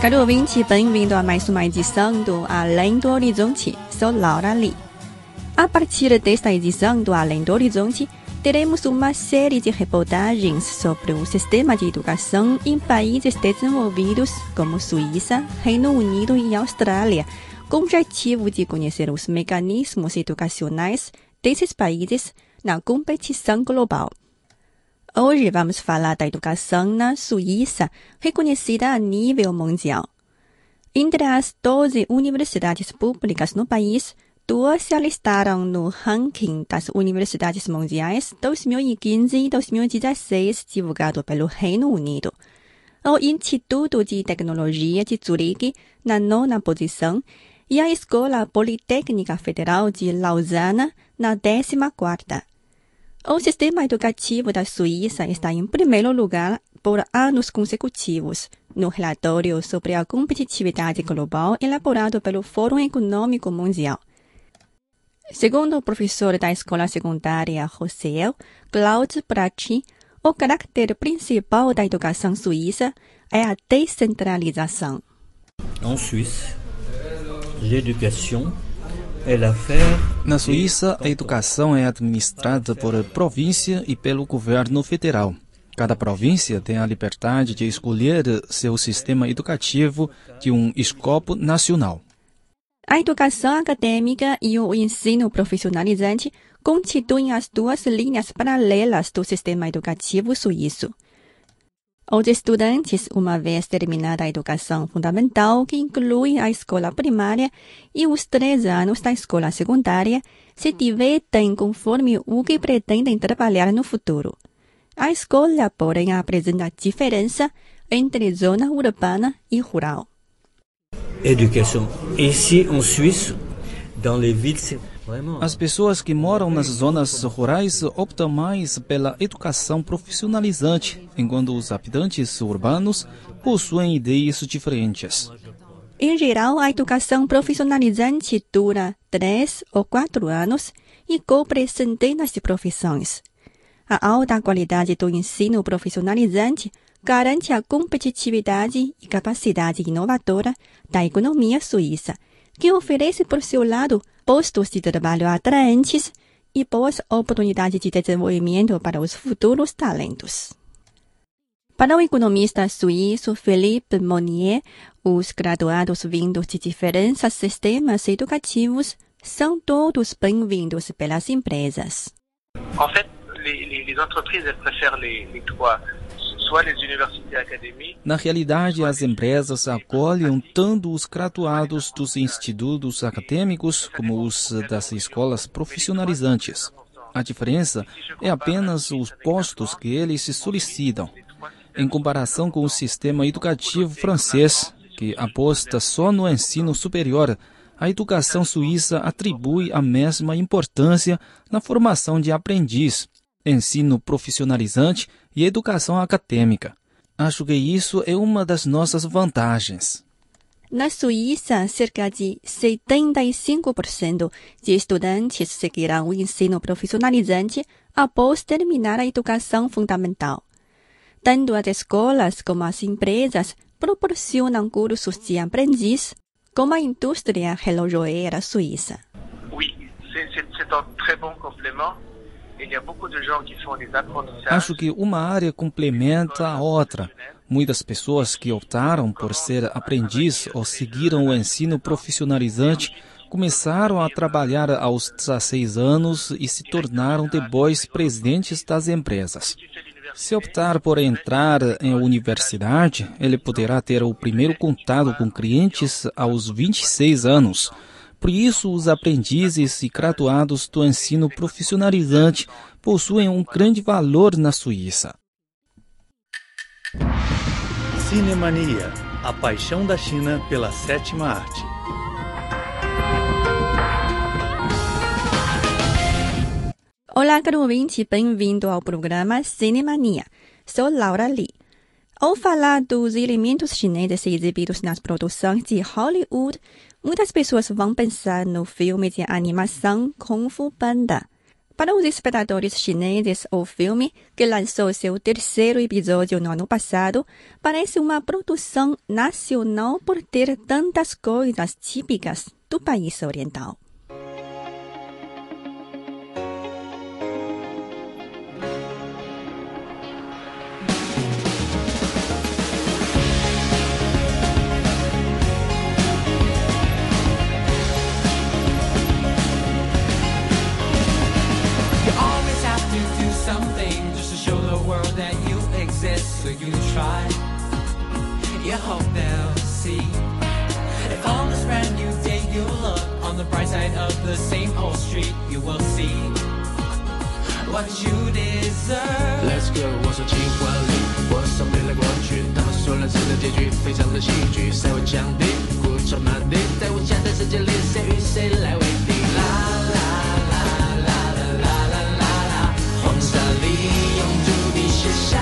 Caro ouvinte, bem-vindo a mais uma edição do Além do Horizonte. Sou Laura Lee. A partir desta edição do Além do Horizonte, teremos uma série de reportagens sobre o sistema de educação em países desenvolvidos como Suíça, Reino Unido e Austrália, com o objetivo de conhecer os mecanismos educacionais desses países na competição global. Hoje vamos falar da educação na Suíça, reconhecida a nível mundial. Entre as 12 universidades públicas no país, duas se alistaram no ranking das universidades mundiais 2015 e 2016, divulgado pelo Reino Unido. O Instituto de Tecnologia de Zurique, na nona posição, e a Escola Politécnica Federal de Lausana, na décima quarta. O sistema educativo da Suíça está em primeiro lugar por anos consecutivos, no relatório sobre a competitividade global elaborado pelo Fórum Econômico Mundial. Segundo o professor da escola secundária Rossel, Claude Bracci, o caráter principal da educação suíça é a descentralização. En Suisse, l'éducation est l'affaire Na Suíça, a educação é administrada por província e pelo governo federal. Cada província tem a liberdade de escolher seu sistema educativo de um escopo nacional. A educação acadêmica e o ensino profissionalizante constituem as duas linhas paralelas do sistema educativo suíço. Os estudantes, uma vez terminada a educação fundamental, que inclui a escola primária e os três anos da escola secundária, se divertem conforme o que pretendem trabalhar no futuro. A escola, porém, apresenta diferença entre zona urbana e rural. éducation. Ici, en Suisse, dans les villes. As pessoas que moram nas zonas rurais optam mais pela educação profissionalizante, enquanto os habitantes urbanos possuem ideias diferentes. Em geral, a educação profissionalizante dura três ou quatro anos e cobre centenas de profissões. A alta qualidade do ensino profissionalizante garante a competitividade e capacidade inovadora da economia suíça, que oferece, por seu lado, postos de trabalho atraentes e boas oportunidades de desenvolvimento para os futuros talentos. Para o economista suíço Philippe Monnier, os graduados vindos de diferentes sistemas educativos são todos bem-vindos pelas empresas. En fait, les, les- entreprises, elles préfèrent les, les trois, Na realidade, as empresas acolhem tanto os graduados dos institutos acadêmicos como os das escolas profissionalizantes. A diferença é apenas os postos que eles solicitam, em comparação com o sistema educativo francês, que aposta só no ensino superior. A educação suíça atribui a mesma importância na formação de aprendiz, ensino profissionalizante e educação acadêmica. Acho que isso é uma das nossas vantagens. Na Suíça, cerca de 75% de estudantes seguirão o ensino profissionalizante após terminar a educação fundamental. Tanto as escolas como as empresas proporcionam cursos de aprendiz, como a indústria relojoeira suíça. oui, c'est un très bon complément. Apprentissages. Acho que uma área complementa a outra. Muitas pessoas que optaram por ser aprendiz ou seguiram o ensino profissionalizante começaram a trabalhar aos 16 anos e se tornaram depois presidentes das empresas. Se optar por entrar em universidade, ele poderá ter o primeiro contato com clientes aos 26 anos. Por isso, os aprendizes e graduados do ensino profissionalizante possuem um grande valor na Suíça. Cinemania. A paixão da China pela sétima arte. Olá, caro ouvinte, bem-vindo ao programa Cinemania. Sou Laura Lee. Ao falar dos elementos chineses exibidos nas produções de Hollywood, muitas pessoas vão pensar no filme de animação Kung Fu Panda. Para os espectadores chineses, o filme, que lançou seu terceiro episódio no ano passado, parece uma produção nacional por ter tantas coisas típicas do país oriental. What you deserve. Let's go，我说情话里，我送别了过去，他们说了这个结局非常的戏剧，谁会降低，故作满地，在无限的世界里，谁与谁来为敌？啦啦啦啦啦啦啦啦啦，黄沙里用土地写下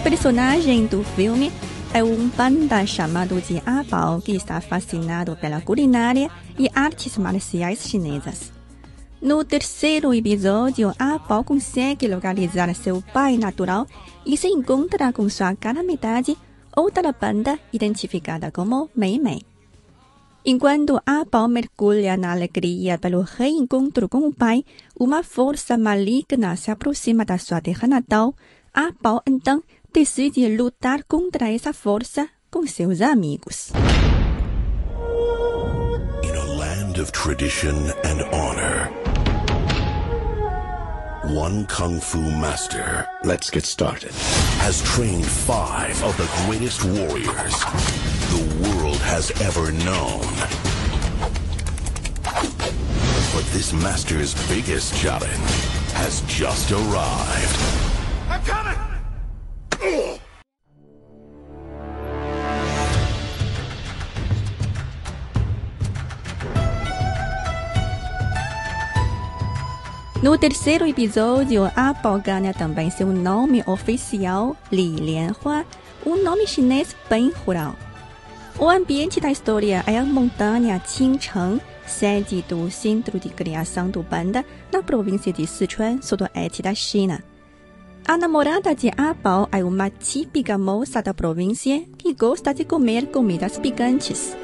O personagem do filme é um panda chamado de A Bao que está fascinado pela culinária e artes marciais chinesas. No terceiro episódio, A Bao consegue localizar seu pai natural e se encontra com sua cara metade, outra panda identificada como Mei Mei. Enquanto A Bao mergulha na alegria pelo reencontro com o pai, uma força maligna se aproxima da sua terra natal. A Bao então decide lutar contra essa força com seus amigos. In a land of tradition and honor, one kung fu master Let's get started. has trained five of the greatest warriors the world has ever known. But this master's biggest challenge has just arrived. I'm coming! No terceiro episódio, A ganha também seu nome oficial, Li Lianhua, um nome chinês bem rural. O ambiente da história é a montanha Qingcheng, sede do Centro de Criação do Panda, na província de Sichuan, sudoeste da China. A namorada de A Bao é uma típica moça da província que gosta de comer comidas picantes.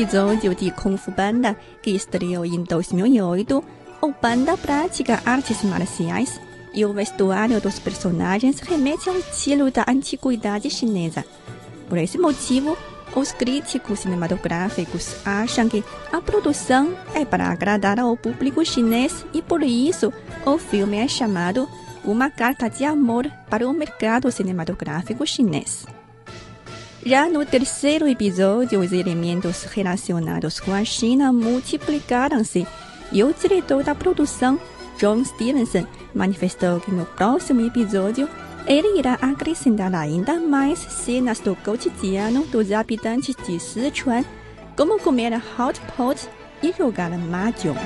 Episódio de Kung Fu Panda, que estreou em 2008, o panda pratica artes marciais e o vestuário dos personagens remete ao estilo da antiguidade chinesa. Por esse motivo, os críticos cinematográficos acham que a produção é para agradar ao público chinês e por isso o filme é chamado uma carta de amor para o mercado cinematográfico chinês. Já no terceiro episódio, os elementos relacionados com a China multiplicaram-se e o diretor da produção, John Stevenson, manifestou que no próximo episódio Ele irá acrescentar ainda mais cenas do cotidiano dos habitantes de Sichuan, como comer hot pot e jogar mahjong.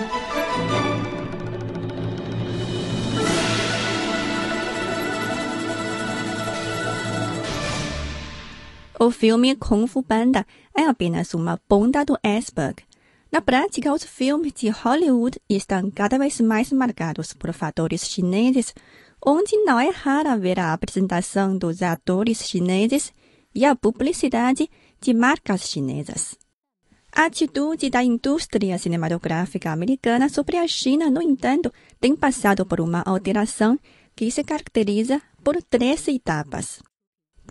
O filme Kung Fu Panda é apenas uma ponta do iceberg. Na prática, os filmes de Hollywood estão cada vez mais marcados por fatores chineses, onde não é raro ver a apresentação dos atores chineses e a publicidade de marcas chinesas. A atitude da indústria cinematográfica americana sobre a China, no entanto, tem passado por uma alteração que se caracteriza por três etapas.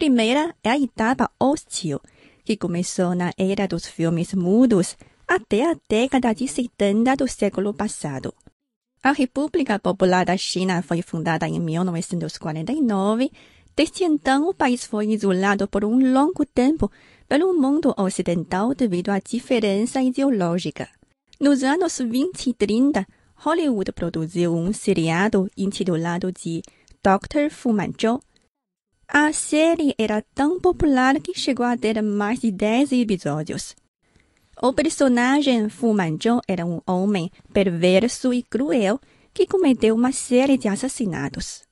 Primeira é a etapa hostil, que começou na era dos filmes mudos até a década de 70 do século passado. A República Popular da China foi fundada em 1949. Desde então, o país foi isolado por um longo tempo pelo mundo ocidental devido à diferença ideológica. Nos anos 20 e 30, Hollywood produziu um seriado intitulado de Dr. Fu Manchu, a série era tão popular que chegou a ter mais de 10 episódios. O personagem Fu Manzhou era um homem perverso e cruel que cometeu uma série de assassinatos.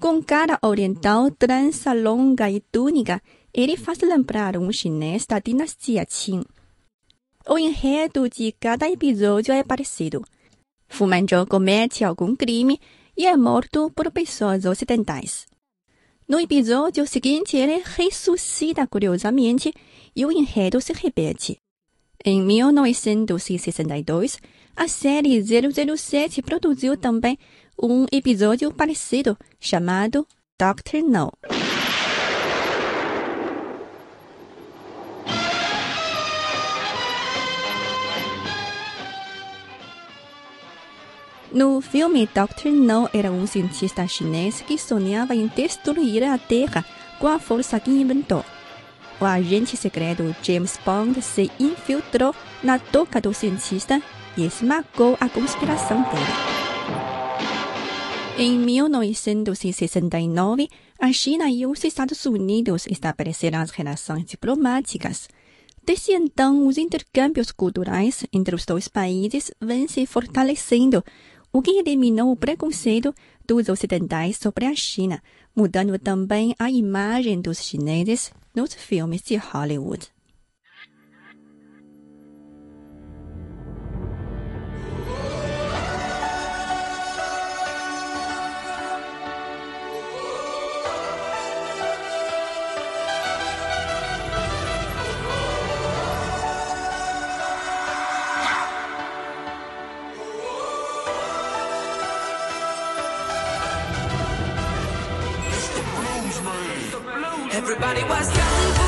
Com cara oriental, trança longa e túnica, ele faz lembrar um chinês da dinastia Qing. O enredo de cada episódio é parecido. Fu Manzhou comete algum crime e é morto por pessoas ocidentais. No episódio seguinte, ele ressuscita curiosamente e o enredo se repete. Em 1962, a série 007 produziu também um episódio parecido chamado Dr. No. No filme, Dr. No era um cientista chinês que sonhava em destruir a Terra com a força que inventou. O agente secreto James Bond se infiltrou na toca do cientista e esmagou a conspiração dele. Em 1969, a China e os Estados Unidos estabeleceram as relações diplomáticas. Desde então, os intercâmbios culturais entre os dois países vêm se fortalecendo, o que eliminou o preconceito dos ocidentais sobre a China, mudando também a imagem dos chineses nos filmes de Hollywood. Everybody was young.